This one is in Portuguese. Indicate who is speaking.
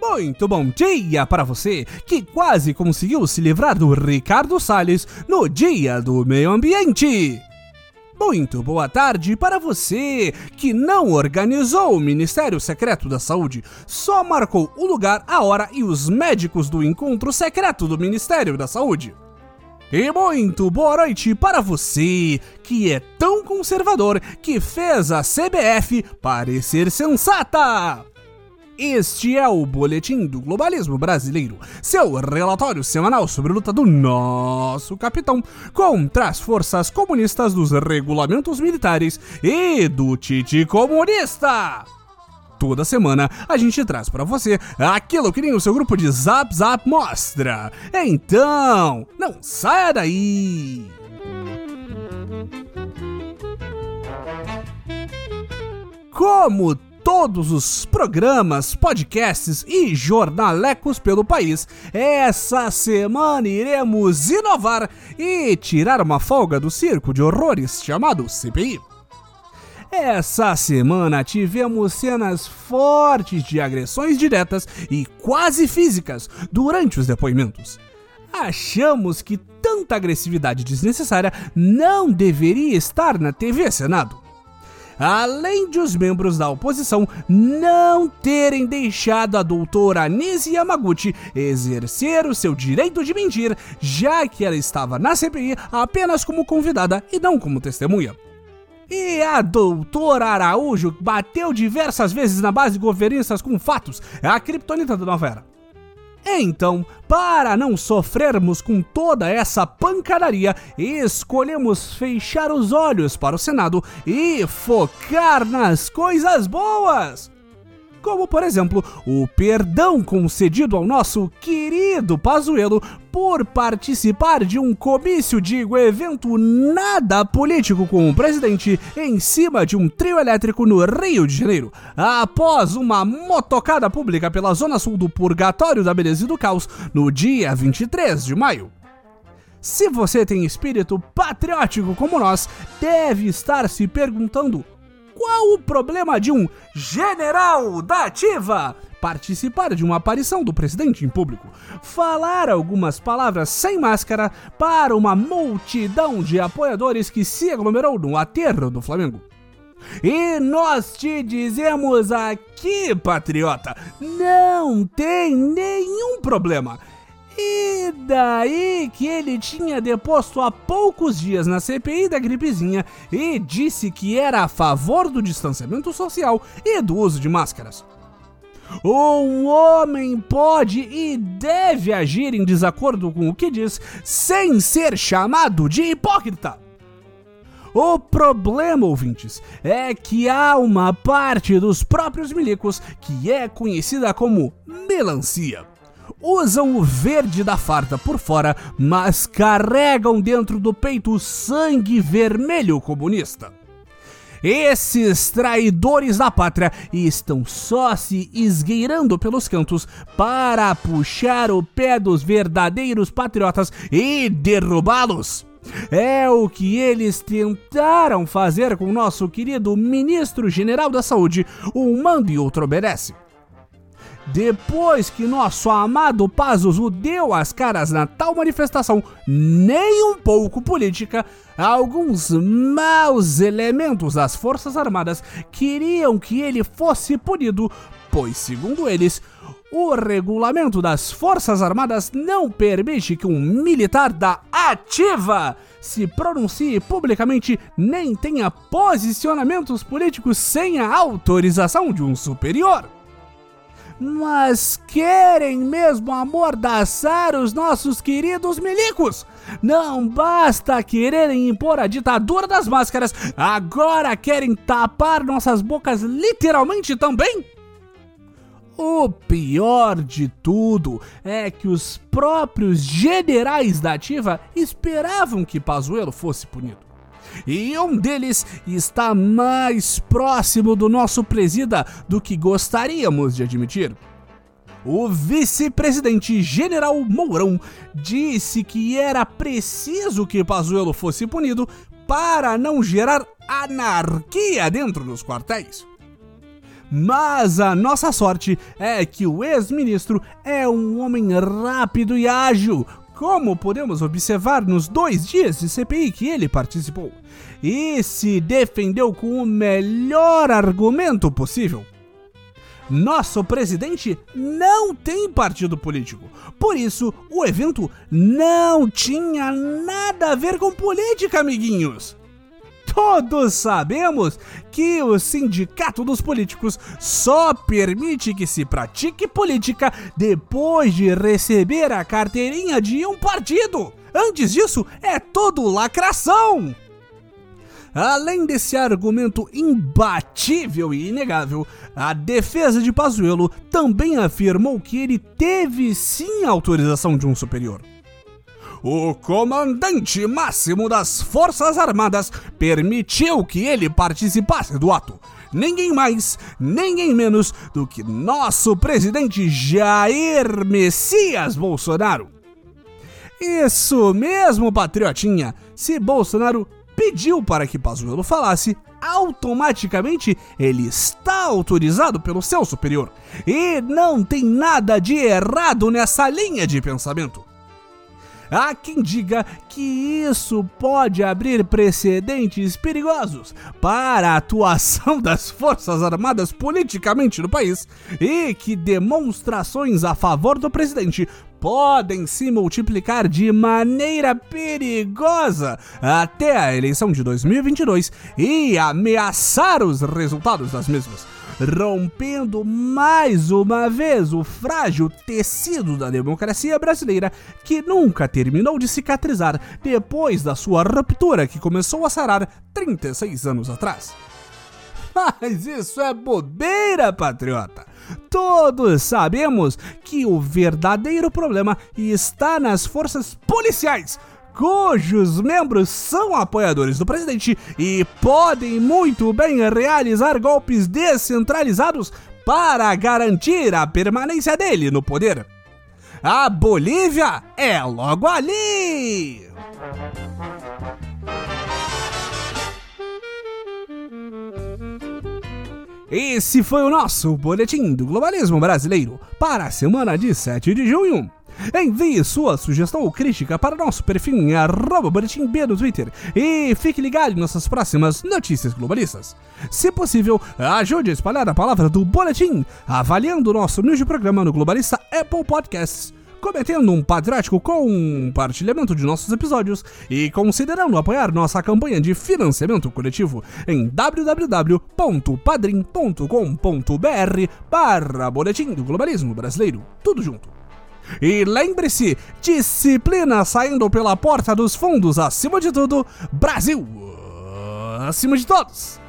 Speaker 1: Muito bom dia para você que quase conseguiu se livrar do Ricardo Salles no Dia do Meio Ambiente. Muito boa tarde para você que não organizou o Ministério Secreto da Saúde, só marcou o lugar, a hora e os médicos do encontro secreto do Ministério da Saúde. E muito boa noite para você que é tão conservador que fez a CBF parecer sensata. Este é o Boletim do Globalismo Brasileiro, seu relatório semanal sobre a luta do nosso capitão contra as forças comunistas dos regulamentos militares e do Tite comunista. Toda semana a gente traz para você aquilo que nem o seu grupo de Zap Zap mostra. Então, não saia daí! Como todos os programas, podcasts e jornalecos pelo país. Essa semana iremos inovar e tirar uma folga do circo de horrores chamado CPI. Essa semana tivemos cenas fortes de agressões diretas e quase físicas durante os depoimentos. Achamos que tanta agressividade desnecessária não deveria estar na TV Senado além de os membros da oposição não terem deixado a doutora Nisi Yamaguchi exercer o seu direito de mentir, já que ela estava na CPI apenas como convidada e não como testemunha. E a doutora Araújo bateu diversas vezes na base governistas com fatos, é a criptonita da novela. Então, para não sofrermos com toda essa pancadaria, escolhemos fechar os olhos para o Senado e focar nas coisas boas como por exemplo o perdão concedido ao nosso querido Pazuello por participar de um comício, digo, evento nada político com o presidente em cima de um trio elétrico no Rio de Janeiro, após uma motocada pública pela zona sul do Purgatório da Beleza e do Caos no dia 23 de maio. Se você tem espírito patriótico como nós, deve estar se perguntando qual o problema de um general da ativa participar de uma aparição do presidente em público, falar algumas palavras sem máscara para uma multidão de apoiadores que se aglomerou no aterro do Flamengo? E nós te dizemos aqui, patriota, não tem nenhum problema. E daí que ele tinha deposto há poucos dias na CPI da gripezinha e disse que era a favor do distanciamento social e do uso de máscaras. Um homem pode e deve agir em desacordo com o que diz sem ser chamado de hipócrita. O problema, ouvintes, é que há uma parte dos próprios milicos que é conhecida como melancia usam o verde da farda por fora, mas carregam dentro do peito o sangue vermelho comunista. Esses traidores da pátria estão só se esgueirando pelos cantos para puxar o pé dos verdadeiros patriotas e derrubá-los. É o que eles tentaram fazer com nosso querido ministro general da saúde, um manda e outro obedece. Depois que nosso amado Pazuzu deu as caras na tal manifestação, nem um pouco política, alguns maus elementos das Forças Armadas queriam que ele fosse punido, pois, segundo eles, o regulamento das Forças Armadas não permite que um militar da ativa se pronuncie publicamente nem tenha posicionamentos políticos sem a autorização de um superior mas querem mesmo amordaçar os nossos queridos milicos. Não basta quererem impor a ditadura das máscaras, agora querem tapar nossas bocas literalmente também? O pior de tudo é que os próprios generais da ativa esperavam que Pazuello fosse punido. E um deles está mais próximo do nosso presida do que gostaríamos de admitir. O vice-presidente General Mourão disse que era preciso que Pazuello fosse punido para não gerar anarquia dentro dos quartéis. Mas a nossa sorte é que o ex-ministro é um homem rápido e ágil, como podemos observar nos dois dias de CPI que ele participou, e se defendeu com o melhor argumento possível. Nosso presidente não tem partido político, por isso o evento não tinha nada a ver com política, amiguinhos. Todos sabemos que o Sindicato dos Políticos só permite que se pratique política depois de receber a carteirinha de um partido. Antes disso, é tudo lacração. Além desse argumento imbatível e inegável, a defesa de Pazuello também afirmou que ele teve sim autorização de um superior. O comandante máximo das Forças Armadas permitiu que ele participasse do ato. Ninguém mais, ninguém menos do que nosso presidente Jair Messias Bolsonaro. Isso mesmo, patriotinha. Se Bolsonaro pediu para que Pazuello falasse, automaticamente ele está autorizado pelo seu superior. E não tem nada de errado nessa linha de pensamento. Há quem diga que isso pode abrir precedentes perigosos para a atuação das Forças Armadas politicamente no país e que demonstrações a favor do presidente podem se multiplicar de maneira perigosa até a eleição de 2022 e ameaçar os resultados das mesmas rompendo mais uma vez o frágil tecido da democracia brasileira que nunca terminou de cicatrizar depois da sua ruptura que começou a sarar 36 anos atrás. Mas isso é bobeira, patriota! Todos sabemos que o verdadeiro problema está nas forças policiais, cujos membros são apoiadores do presidente e podem muito bem realizar golpes descentralizados para garantir a permanência dele no poder. A Bolívia é logo ali! Esse foi o nosso Boletim do Globalismo Brasileiro para a semana de 7 de junho. Envie sua sugestão ou crítica para nosso perfil em arroba no Twitter e fique ligado em nossas próximas notícias globalistas. Se possível, ajude a espalhar a palavra do Boletim, avaliando o nosso news de programa no Globalista Apple Podcasts cometendo um patriótico compartilhamento de nossos episódios e considerando apoiar nossa campanha de financiamento coletivo em www.padrim.com.br barra Boletim do Globalismo Brasileiro. Tudo junto. E lembre-se, disciplina saindo pela porta dos fundos, acima de tudo, Brasil! Acima de todos!